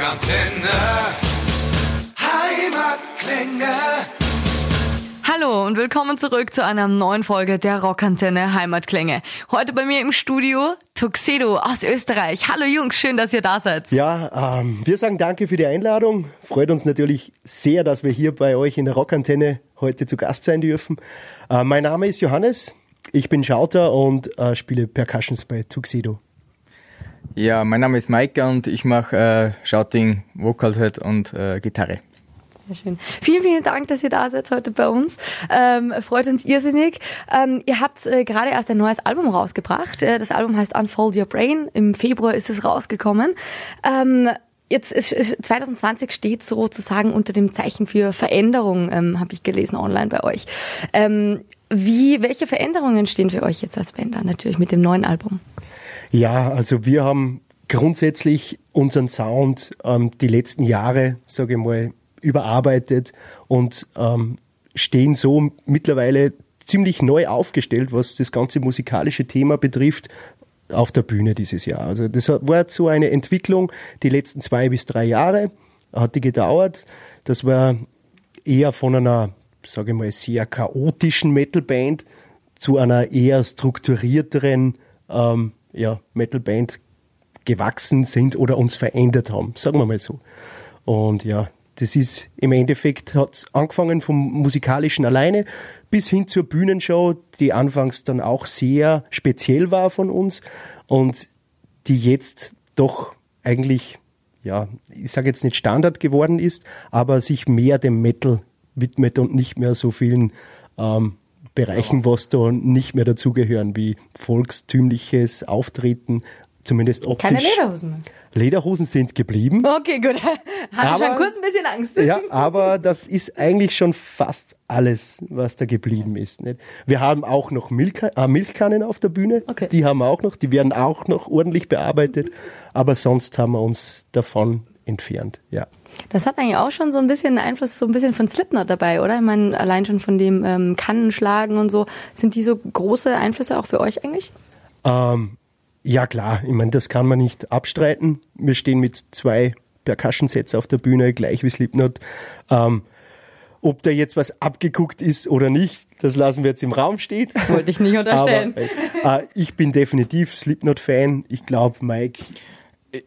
Rockantenne. Heimatklänge. Hallo und willkommen zurück zu einer neuen Folge der Rockantenne Heimatklänge. Heute bei mir im Studio Tuxedo aus Österreich. Hallo Jungs, schön, dass ihr da seid. Ja, ähm, wir sagen danke für die Einladung. Freut uns natürlich sehr, dass wir hier bei euch in der Rockantenne heute zu Gast sein dürfen. Äh, mein Name ist Johannes. Ich bin Schauter und äh, spiele Percussions bei Tuxedo. Ja, mein Name ist Maike und ich mache äh, Shouting, Vocalset und äh, Gitarre. Sehr schön. Vielen, vielen Dank, dass ihr da seid heute bei uns. Ähm, freut uns irrsinnig. Ähm, ihr habt äh, gerade erst ein neues Album rausgebracht. Äh, das Album heißt Unfold Your Brain. Im Februar ist es rausgekommen. Ähm, Jetzt ist 2020 steht sozusagen unter dem Zeichen für Veränderung, ähm, habe ich gelesen online bei euch. Ähm, wie, welche Veränderungen stehen für euch jetzt als Band an, natürlich mit dem neuen Album? Ja, also wir haben grundsätzlich unseren Sound ähm, die letzten Jahre, sage ich mal, überarbeitet und ähm, stehen so mittlerweile ziemlich neu aufgestellt, was das ganze musikalische Thema betrifft, auf der Bühne dieses Jahr. Also das war so eine Entwicklung, die letzten zwei bis drei Jahre hat die gedauert. Das war eher von einer, sage ich mal, sehr chaotischen Metalband zu einer eher strukturierteren ähm, ja, Metalband gewachsen sind oder uns verändert haben, sagen wir mal so. Und ja, das ist im Endeffekt hat angefangen vom musikalischen alleine bis hin zur Bühnenshow, die anfangs dann auch sehr speziell war von uns und die jetzt doch eigentlich, ja, ich sage jetzt nicht Standard geworden ist, aber sich mehr dem Metal widmet und nicht mehr so vielen ähm, Bereichen, was da nicht mehr dazugehören, wie volkstümliches Auftreten, zumindest optisch. Keine Lederhosen mehr. Lederhosen sind geblieben. Okay, gut. Hatte schon kurz ein bisschen Angst. Ja, aber das ist eigentlich schon fast alles, was da geblieben ist. Nicht? Wir haben auch noch Milch, äh, Milchkannen auf der Bühne. Okay. Die haben wir auch noch. Die werden auch noch ordentlich bearbeitet. Aber sonst haben wir uns davon entfernt. Ja. Das hat eigentlich auch schon so ein bisschen Einfluss, so ein bisschen von Slipknot dabei, oder? Ich meine, allein schon von dem ähm, Kannenschlagen und so. Sind die so große Einflüsse auch für euch eigentlich? Ähm, ja klar, ich meine, das kann man nicht abstreiten. Wir stehen mit zwei Percussion-Sets auf der Bühne, gleich wie Slipknot. Ähm, ob da jetzt was abgeguckt ist oder nicht, das lassen wir jetzt im Raum stehen. Wollte ich nicht unterstellen. Aber, äh, ich bin definitiv Slipknot-Fan. Ich glaube, Mike,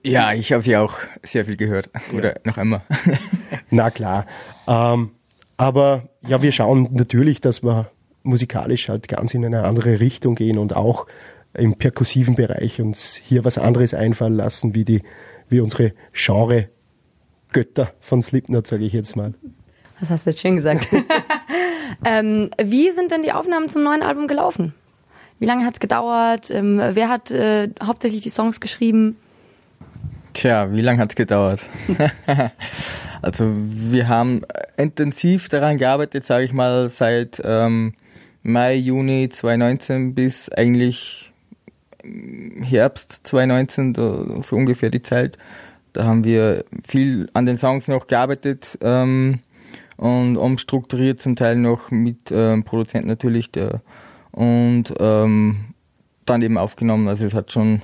Ja, ich habe sie auch sehr viel gehört. Oder noch immer. na klar. Ähm, aber ja, wir schauen natürlich, dass wir musikalisch halt ganz in eine andere Richtung gehen und auch im perkussiven Bereich uns hier was anderes einfallen lassen, wie die, wie unsere Genre-Götter von Slipknot, sage ich jetzt mal. Das hast du jetzt schön gesagt. ähm, wie sind denn die Aufnahmen zum neuen Album gelaufen? Wie lange hat's gedauert? Ähm, wer hat äh, hauptsächlich die Songs geschrieben? Tja, wie lange hat's gedauert? also wir haben intensiv daran gearbeitet, sage ich mal, seit ähm, Mai, Juni 2019 bis eigentlich Herbst 2019, da- so ungefähr die Zeit. Da haben wir viel an den Songs noch gearbeitet ähm, und umstrukturiert, zum Teil noch mit ähm, Produzenten natürlich, der, und ähm, dann eben aufgenommen. Also es hat schon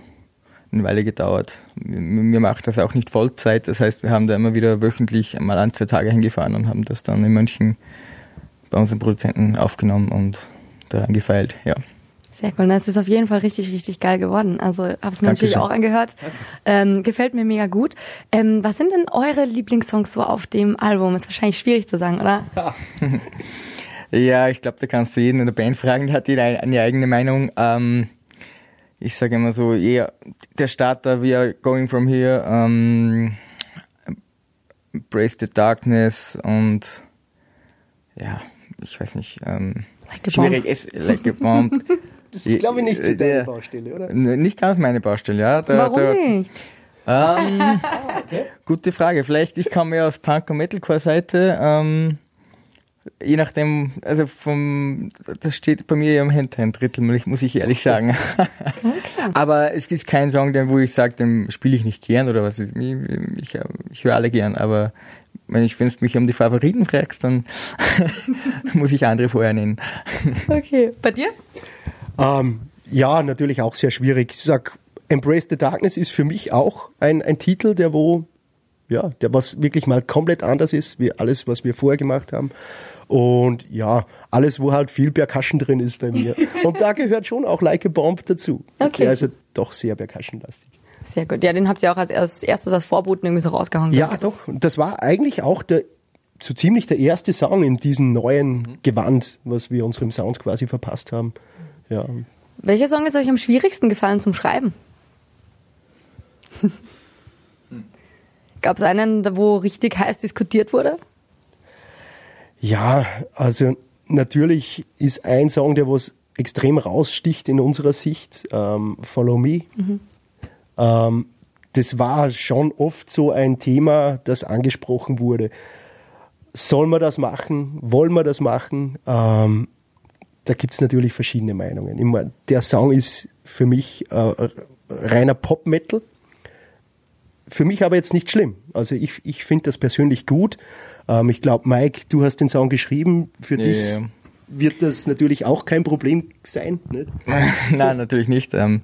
eine Weile gedauert. Wir, machen das auch nicht Vollzeit, das heißt, wir haben da immer wieder wöchentlich mal ein, zwei Tage hingefahren und haben das dann in München bei unseren Produzenten aufgenommen und daran gefeilt, ja. Sehr cool. Das ist auf jeden Fall richtig, richtig geil geworden. Also habe es mir natürlich auch angehört. Ähm, gefällt mir mega gut. Ähm, was sind denn eure Lieblingssongs so auf dem Album? Ist wahrscheinlich schwierig zu sagen, oder? Ja, ich glaube, da kannst du jeden in der Band fragen, der hat jeder eine eigene Meinung. Ähm, ich sage immer so, eher der Starter, we are going from here, ähm, Embrace the Darkness und ja, ich weiß nicht, ähm, Like schwierig, Bomb. es, like a bomb. Das ist, glaube ich, nicht so Der- deine Baustelle, oder? N- Nicht ganz meine Baustelle, ja. Da, Warum da, nicht? Ähm, Gute Frage. Vielleicht, ich komme ja aus Punk- und Metalcore-Seite. Ähm, je nachdem, also vom, das steht bei mir ja im Hand ein Drittel, muss ich- muss ich ehrlich sagen. aber es ist kein Song, den, wo ich sage, den spiele ich nicht gern oder was. Ich, ich, ich höre alle gern, aber wenn ich, wenn du mich um die Favoriten fragst, dann muss ich andere vorher nennen. Okay. Bei dir? Ähm, ja, natürlich auch sehr schwierig. Ich sag, Embrace the Darkness ist für mich auch ein, ein Titel, der wo ja, der was wirklich mal komplett anders ist, wie alles, was wir vorher gemacht haben. Und ja, alles, wo halt viel Percussion drin ist bei mir. Und da gehört schon auch Like a Bomb dazu. Okay. Der ist also doch sehr Percussion-lastig. Sehr gut. Ja, den habt ihr auch als erstes als Vorboten irgendwie so rausgehauen. Ja, doch. Und das war eigentlich auch der so ziemlich der erste Song in diesem neuen Gewand, was wir unserem Sound quasi verpasst haben. Ja. Welcher Song ist euch am schwierigsten gefallen zum Schreiben? Gab es einen, wo richtig heiß diskutiert wurde? Ja, also natürlich ist ein Song, der was extrem raussticht in unserer Sicht, ähm, Follow Me. Ähm, das war schon oft so ein Thema, das angesprochen wurde. Soll man das machen? Wollen wir das machen? Ähm, da gibt es natürlich verschiedene Meinungen. Ich mein, der Song ist für mich äh, reiner Pop-Metal. Für mich aber jetzt nicht schlimm. Also ich, ich finde das persönlich gut. Ähm, ich glaube, Mike, du hast den Song geschrieben. Für Ja, dich ja, wird das natürlich auch kein Problem sein. Nicht? Nein, natürlich nicht. Ähm,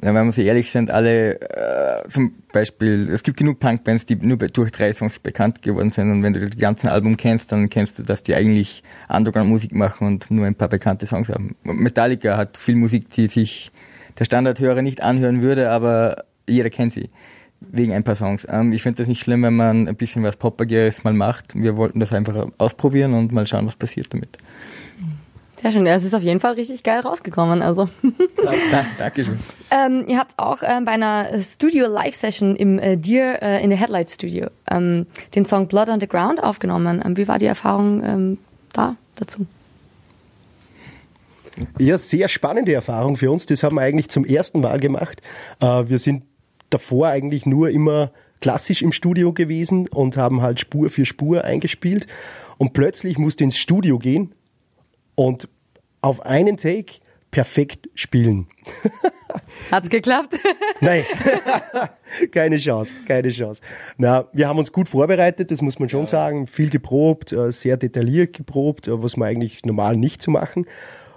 wenn wir so ehrlich sind, alle, äh, zum Beispiel, es gibt genug Punkbands, die nur durch drei Songs bekannt geworden sind und wenn du die ganzen Album kennst, dann kennst du, dass die eigentlich Underground-Musik machen und nur ein paar bekannte Songs haben. Metallica hat viel Musik, die sich der Standardhörer nicht anhören würde, aber jeder kennt sie. Wegen ein paar Songs. Ähm, ich finde das nicht schlimm, wenn man ein bisschen was Poppigeres mal macht. Wir wollten das einfach ausprobieren und mal schauen, was passiert damit. Sehr schön. Es ist auf jeden Fall richtig geil rausgekommen. Also. Da, Dankeschön. Ähm, ihr habt auch ähm, bei einer Studio-Live-Session im äh, Deer äh, in the Headlight Studio ähm, den Song Blood on the Ground aufgenommen. Ähm, wie war die Erfahrung ähm, da dazu? Ja, sehr spannende Erfahrung für uns. Das haben wir eigentlich zum ersten Mal gemacht. Äh, wir sind davor eigentlich nur immer klassisch im Studio gewesen und haben halt Spur für Spur eingespielt. Und plötzlich musste ins Studio gehen und auf einen Take perfekt spielen. Hat's geklappt? Nein, keine Chance, keine Chance. Na, wir haben uns gut vorbereitet, das muss man schon sagen. Viel geprobt, äh, sehr detailliert geprobt, äh, was wir eigentlich normal nicht zu machen.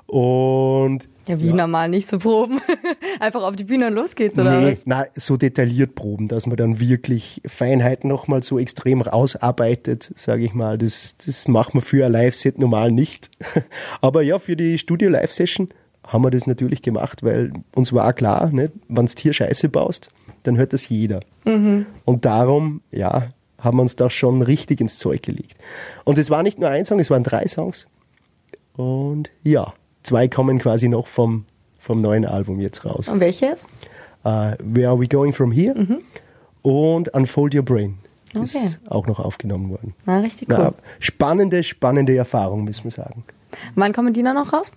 Und ja, wie normal nicht so proben. Einfach auf die Bühne und los geht's, oder nee, was? na, so detailliert proben, dass man dann wirklich Feinheiten nochmal so extrem rausarbeitet, sage ich mal. Das, das macht man für ein Live-Set normal nicht. Aber ja, für die Studio-Live-Session haben wir das natürlich gemacht, weil uns war klar, ne, wenn du hier Scheiße baust, dann hört das jeder. Und darum, ja, haben wir uns da schon richtig ins Zeug gelegt. Und es war nicht nur ein Song, es waren drei Songs. Und ja, zwei kommen quasi noch vom, vom neuen Album jetzt raus. Und welche jetzt? Uh, Where Are We Going From Here? Und Unfold Your Brain. Okay. Ist auch noch aufgenommen worden. Na, richtig cool. Na, spannende, spannende Erfahrung, müssen wir sagen. Wann kommen die dann noch raus?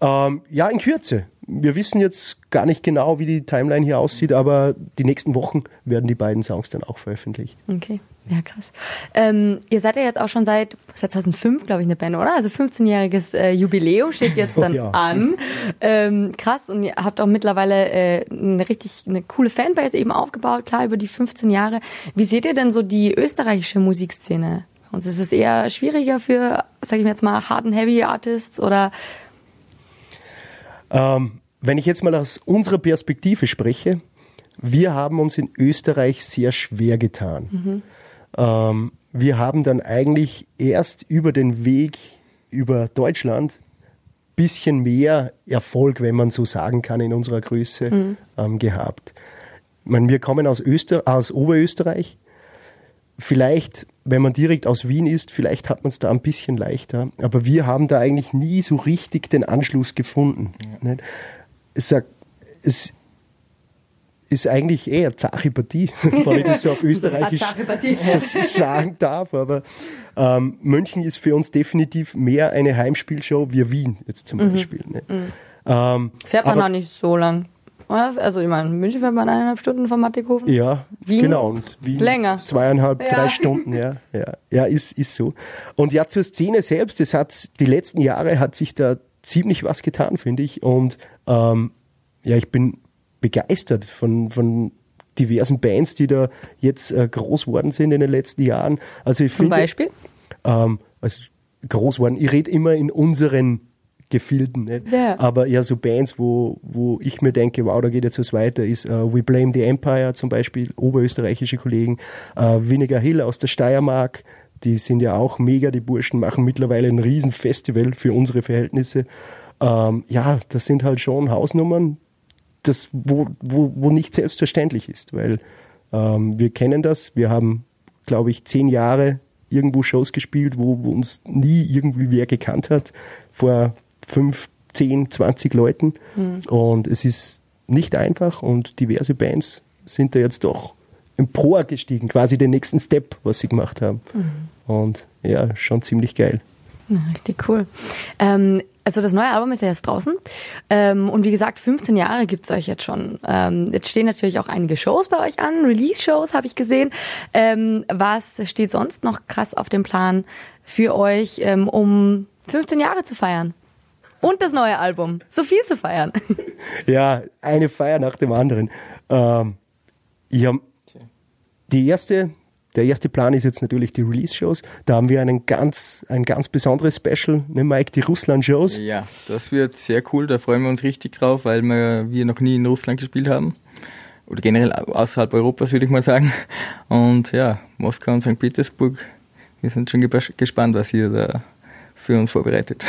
Ähm, ja, in Kürze. Wir wissen jetzt gar nicht genau, wie die Timeline hier aussieht, aber die nächsten Wochen werden die beiden Songs dann auch veröffentlicht. Okay, ja krass. Ähm, ihr seid ja jetzt auch schon seit, seit 2005, glaube ich, eine Band, oder? Also 15-jähriges äh, Jubiläum steht jetzt dann Ja. an. Ähm, krass, und ihr habt auch mittlerweile äh, eine richtig eine coole Fanbase eben aufgebaut, klar, über die 15 Jahre. Wie seht ihr denn so die österreichische Musikszene? Und ist es eher schwieriger für, sag ich mir jetzt mal, Hard and Heavy Artists oder Ähm, wenn ich jetzt mal aus unserer Perspektive spreche, wir haben uns in Österreich sehr schwer getan. Ähm, wir haben dann eigentlich erst über den Weg über Deutschland bisschen mehr Erfolg, wenn man so sagen kann, in unserer Größe ähm, gehabt. Ich meine, wir kommen aus, Öster aus Oberösterreich. Vielleicht, wenn man direkt aus Wien ist, vielleicht hat man es da ein bisschen leichter. Aber wir haben da eigentlich nie so richtig den Anschluss gefunden. Nicht? Es, sagt, es ist eigentlich eher zache Partie, wenn ich das so auf Österreichisch sagen darf. Aber ähm, München ist für uns definitiv mehr eine Heimspielshow wie Wien jetzt zum Beispiel. Ne? Ähm, fährt man aber- auch nicht so lang? Oder? Also ich meine, in München fährt man eineinhalb Stunden von Mattighofen. Ja, Wien? genau. Und Wien Länger. Zweieinhalb, Ja. drei Stunden, ja. Ja, ja ist, ist so. Und ja, zur Szene selbst, es hat, die letzten Jahre hat sich da ziemlich was getan, finde ich. Und ähm, ja, ich bin begeistert von, von diversen Bands, die da jetzt äh, groß worden sind in den letzten Jahren. Also ich Zum finde, Beispiel? ähm, also groß worden. Ich rede immer in unseren Gefilden. Ne? Ja. Aber eher so Bands, wo, wo ich mir denke, wow, da geht jetzt was weiter, ist uh, We Blame the Empire zum Beispiel, oberösterreichische Kollegen, uh, Vinegar Hill aus der Steiermark, die sind ja auch mega, die Burschen machen mittlerweile ein Riesenfestival für unsere Verhältnisse. Ähm, ja, das sind halt schon Hausnummern, das, wo, wo, wo nicht selbstverständlich ist, weil ähm, wir kennen das, wir haben, glaube ich, zehn Jahre irgendwo Shows gespielt, wo, wo uns nie irgendwie wer gekannt hat, vor fünf, zehn, zwanzig Leuten. Mhm. Und es ist nicht einfach und diverse Bands sind da jetzt doch emporgestiegen, quasi den nächsten Step, was sie gemacht haben. Mhm. Und ja, schon ziemlich geil. Ja, richtig cool. Ähm, also das neue Album ist ja jetzt draußen. Ähm, und wie gesagt, 15 Jahre gibt's euch jetzt schon. Ähm, jetzt stehen natürlich auch einige Shows bei euch an, Release-Shows habe ich gesehen. Ähm, was steht sonst noch krass auf dem Plan für euch, ähm, um 15 Jahre zu feiern? Und das neue Album. So viel zu feiern. Ja, eine Feier nach dem anderen. Ähm, ja, die erste der erste Plan ist jetzt natürlich die Release-Shows. Da haben wir einen ganz, ein ganz besonderes Special, ne Mike, die Russland-Shows. Ja, das wird sehr cool, da freuen wir uns richtig drauf, weil wir, wir noch nie in Russland gespielt haben. Oder generell außerhalb Europas, würde ich mal sagen. Und ja, Moskau und St. Petersburg, wir sind schon gespannt, was ihr da für uns vorbereitet,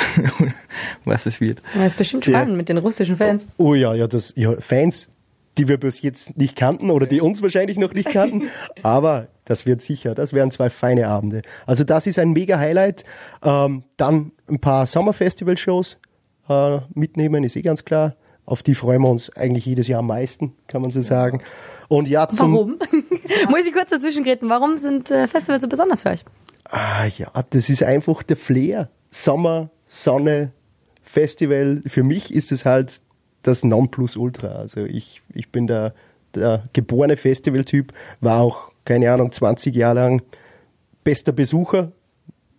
was es wird. Das ist bestimmt spannend ja. mit den russischen Fans. Oh ja, ja, das, ja, Fans, die wir bis jetzt nicht kannten oder die uns wahrscheinlich noch nicht kannten. Aber das wird sicher, das wären zwei feine Abende. Also das ist ein mega Highlight. Ähm, dann ein paar Sommerfestival-Shows äh, mitnehmen, ist eh ganz klar. Auf die freuen wir uns eigentlich jedes Jahr am meisten, kann man so sagen. Und ja, zum Warum? Muss ich kurz dazwischen treten? Warum sind äh, Festivals so besonders für euch? Ah ja, das ist einfach der Flair. Sommer, Sonne, Festival. Für mich ist es halt das Nonplusultra. Also ich, ich bin der, der geborene Festivaltyp, war auch, keine Ahnung, 20 Jahre lang bester Besucher,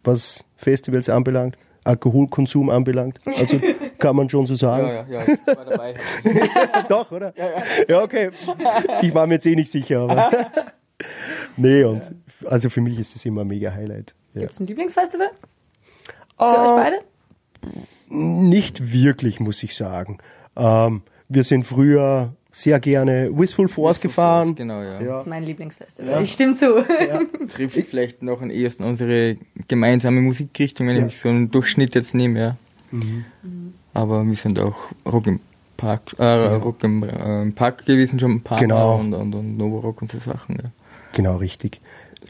was Festivals anbelangt. Alkoholkonsum anbelangt. Also kann man schon so sagen. Ja, ja, ja. Ich war dabei. Doch, oder? Ja, ja. ja, okay. Ich war mir jetzt eh nicht sicher, aber. nee, und also für mich ist das immer ein mega Highlight. Ja. Gibt es ein Lieblingsfestival? Für uh, euch beide? Nicht wirklich, muss ich sagen. Ähm, wir sind früher sehr gerne Wistful Force Wistful gefahren. Force, genau, ja. ja. Das ist mein Lieblingsfestival. Ja. Ich stimme zu. Ja. Trifft vielleicht noch am ehesten unsere gemeinsame Musikrichtung, wenn ja. ich so einen Durchschnitt jetzt nehme, ja. Mhm. Aber wir sind auch Rock im Park, äh, Rock im äh, Park gewesen, schon ein paar genau. Mal und, und, und Novorock und so Sachen, ja. Genau, richtig.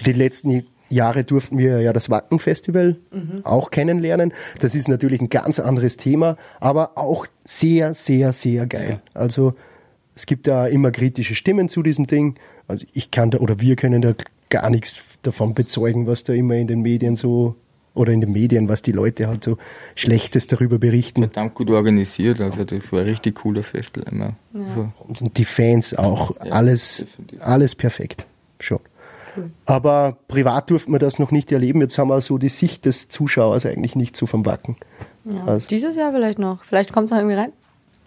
Die letzten Jahre durften wir ja das Wacken-Festival mhm. auch kennenlernen. Das ist natürlich ein ganz anderes Thema, aber auch sehr, sehr, sehr geil. Ja. Also es gibt da immer kritische Stimmen zu diesem Ding. Also ich kann da oder wir können da gar nichts davon bezeugen, was da immer in den Medien so oder in den Medien, was die Leute halt so Schlechtes darüber berichten. Verdammt gut organisiert, also das war ein richtig cooles Festival immer. Ja. So. Und die Fans auch, ja, alles, alles perfekt. Schon. Aber privat durften wir das noch nicht erleben. Jetzt haben wir so die Sicht des Zuschauers eigentlich nicht so vom Wacken. Ja, also. Dieses Jahr vielleicht noch. Vielleicht kommt es noch irgendwie rein.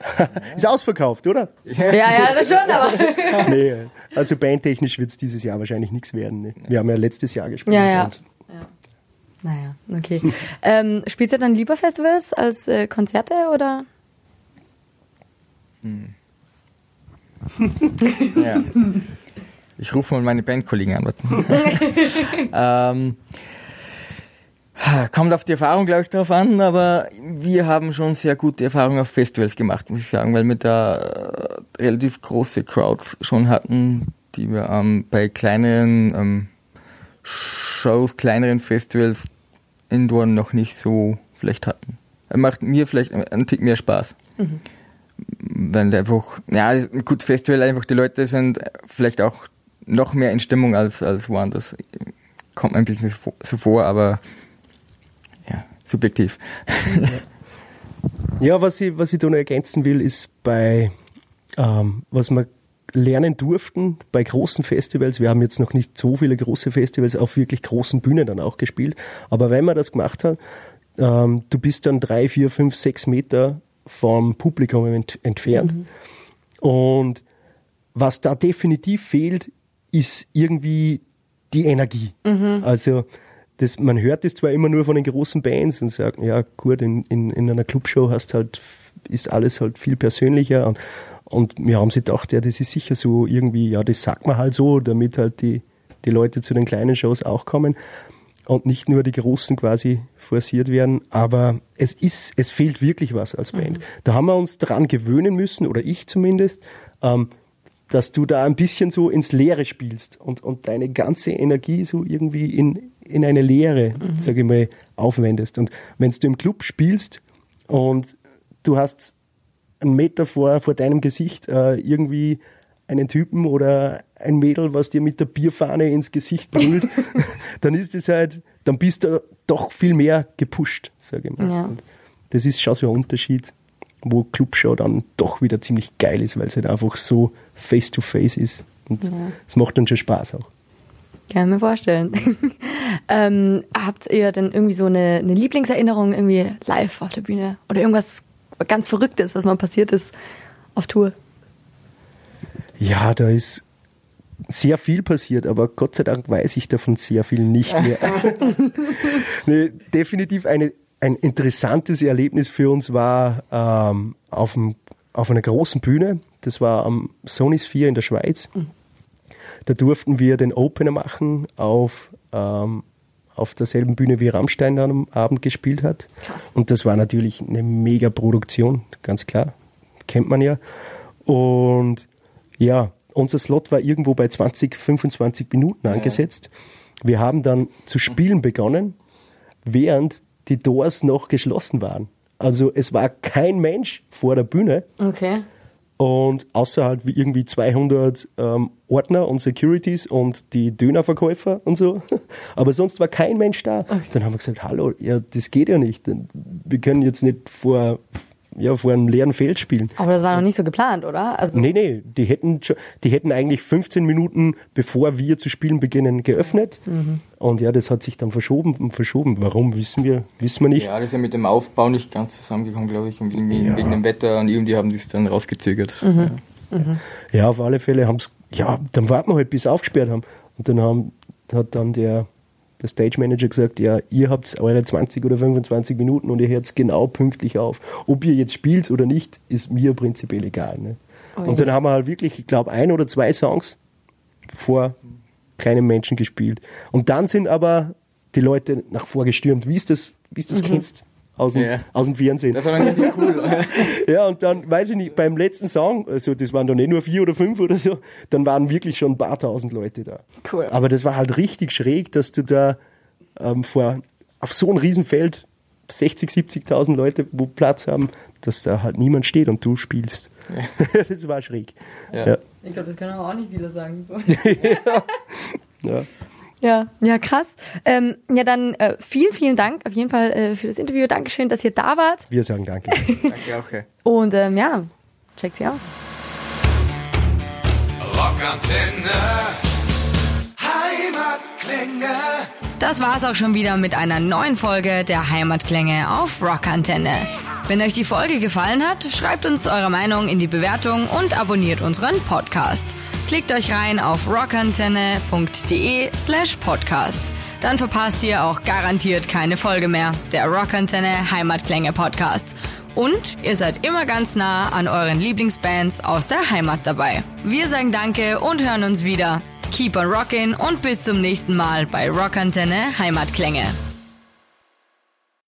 ist ausverkauft, oder? Ja, ja, das schon, aber. nee, also bandtechnisch wird es dieses Jahr wahrscheinlich nichts werden. Ne? Wir haben ja letztes Jahr gespielt. Ja, ja. ja. Naja, okay. ähm, spielst du dann lieber Festivals als äh, Konzerte oder? Hm. ja. Ich rufe mal meine Bandkollegen an. ähm, kommt auf die Erfahrung, glaube ich, darauf an, aber wir haben schon sehr gute Erfahrungen auf Festivals gemacht, muss ich sagen, weil wir da äh, relativ große Crowds schon hatten, die wir ähm, bei kleineren ähm, Shows, kleineren Festivals indoor noch nicht so vielleicht hatten. Macht mir vielleicht einen Tick mehr Spaß. Mhm. Weil einfach, ja, gut, Festival einfach, die Leute sind vielleicht auch noch mehr in Stimmung als, als woanders. Kommt mir ein bisschen so vor, aber ja, subjektiv. Ja, was ich, was ich da noch ergänzen will, ist bei, ähm, was wir lernen durften bei großen Festivals. Wir haben jetzt noch nicht so viele große Festivals auf wirklich großen Bühnen dann auch gespielt. Aber wenn man das gemacht hat, ähm, du bist dann drei, vier, fünf, sechs Meter vom Publikum ent entfernt. Mhm. Und was da definitiv fehlt, ist irgendwie die Energie. Mhm. Also das, man hört das zwar immer nur von den großen Bands und sagt, ja gut, in, in, in einer Clubshow hast halt, ist alles halt viel persönlicher und, und wir haben sich gedacht, ja, das ist sicher so irgendwie, ja, das sagt man halt so, damit halt die, die Leute zu den kleinen Shows auch kommen und nicht nur die großen quasi forciert werden. Aber es ist, es fehlt wirklich was als Band. Mhm. Da haben wir uns daran gewöhnen müssen, oder ich zumindest, ähm, dass du da ein bisschen so ins Leere spielst und, und deine ganze Energie so irgendwie in, in eine Leere, mhm. sage ich mal, aufwendest. Und wenn du im Club spielst und du hast einen Meter vor, vor deinem Gesicht äh, irgendwie einen Typen oder ein Mädel, was dir mit der Bierfahne ins Gesicht brüllt, dann ist es halt, dann bist du doch viel mehr gepusht, sage ich mal. Ja. Das ist schon so ein Unterschied, wo Clubshow dann doch wieder ziemlich geil ist, weil es halt einfach so face to face ist. Und es ja. macht dann schon Spaß auch. Kann ich mir vorstellen. ähm, habt ihr denn irgendwie so eine, eine Lieblingserinnerung irgendwie live auf der Bühne? Oder irgendwas ganz Verrücktes, was mal passiert ist auf Tour? Ja, da ist sehr viel passiert, aber Gott sei Dank weiß ich davon sehr viel nicht mehr. nee, definitiv eine, ein interessantes Erlebnis für uns war ähm, auf, dem, auf einer großen Bühne. Das war am Sony Sphere in der Schweiz. Da durften wir den Opener machen auf, ähm, auf derselben Bühne wie Rammstein am Abend gespielt hat. Krass. Und das war natürlich eine mega Produktion, ganz klar. Kennt man ja. Und ja, unser Slot war irgendwo bei 20, 25 Minuten angesetzt. Ja. Wir haben dann zu spielen begonnen, während die Doors noch geschlossen waren. Also es war kein Mensch vor der Bühne. Okay. Und außer halt irgendwie 200 ähm, Ordner und Securities und die Dönerverkäufer und so. Aber sonst war kein Mensch da. Okay. Dann haben wir gesagt, hallo, ja, das geht ja nicht. Wir können jetzt nicht vor ja, vor einem leeren Feld spielen. Aber das war noch nicht so geplant, oder? Also nee, nee, die hätten, die hätten eigentlich 15 Minuten, bevor wir zu spielen beginnen, geöffnet. Mhm. Und ja, das hat sich dann verschoben und verschoben. Warum, wissen wir, wissen wir nicht. Ja, das ist ja mit dem Aufbau nicht ganz zusammengekommen, glaube ich. Und irgendwie ja. wegen dem Wetter und irgendwie haben die es dann rausgezögert. Mhm. Ja. Mhm. ja, auf alle Fälle haben es, ja, dann warten wir halt, bis sie aufgesperrt haben. Und dann haben, hat dann der der Stage Manager gesagt, ja, ihr habt eure 20 oder 25 Minuten und ihr hört genau pünktlich auf. Ob ihr jetzt spielt oder nicht, ist mir prinzipiell egal. Ne? Oh, und dann haben wir halt wirklich, ich glaube, ein oder zwei Songs vor keinem Menschen gespielt. Und dann sind aber die Leute nach vorgestürmt, wie es das, wie es das mhm. kennst aus dem, ja. aus dem Fernsehen. Das war dann richtig cool. ja, und dann, weiß ich nicht, beim letzten Song, also das waren dann nicht nur vier oder fünf oder so, dann waren wirklich schon ein paar tausend Leute da. Cool. Aber das war halt richtig schräg, dass du da ähm, vor, auf so einem Riesenfeld 60, 70.000 Leute, wo Platz haben, dass da halt niemand steht und du spielst. Ja. das war schräg. Ja. ja. Ich glaube, das können auch nicht viele sagen. So. ja. Ja, ja, krass. Ähm, ja, dann äh, vielen, vielen Dank auf jeden Fall äh, für das Interview. Dankeschön, dass ihr da wart. Wir sagen danke. danke auch. Okay. Und ähm, ja, checkt sie aus. Rockantenne, Heimatklänge. Das war's auch schon wieder mit einer neuen Folge der Heimatklänge auf Rockantenne. Wenn euch die Folge gefallen hat, schreibt uns eure Meinung in die Bewertung und abonniert unseren Podcast. Klickt euch rein auf rockantenne.de slash podcast. Dann verpasst ihr auch garantiert keine Folge mehr. Der Rockantenne Heimatklänge Podcast. Und ihr seid immer ganz nah an euren Lieblingsbands aus der Heimat dabei. Wir sagen Danke und hören uns wieder. Keep on rockin' und bis zum nächsten Mal bei Rockantenne Heimatklänge.